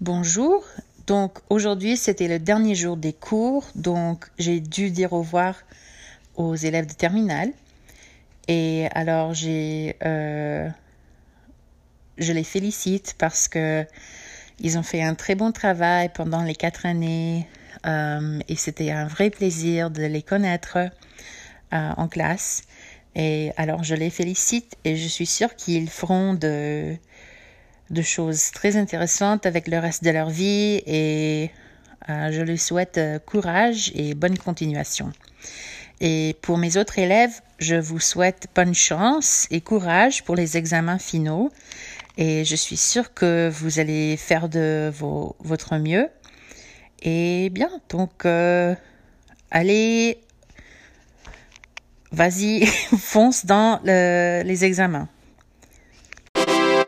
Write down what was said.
Bonjour. Donc aujourd'hui c'était le dernier jour des cours, donc j'ai dû dire au revoir aux élèves de terminale. Et alors j'ai, euh, je les félicite parce que ils ont fait un très bon travail pendant les quatre années euh, et c'était un vrai plaisir de les connaître euh, en classe. Et alors je les félicite et je suis sûre qu'ils feront de de choses très intéressantes avec le reste de leur vie et euh, je leur souhaite euh, courage et bonne continuation. Et pour mes autres élèves, je vous souhaite bonne chance et courage pour les examens finaux. Et je suis sûre que vous allez faire de vos, votre mieux. Et bien, donc, euh, allez, vas-y, fonce dans le, les examens.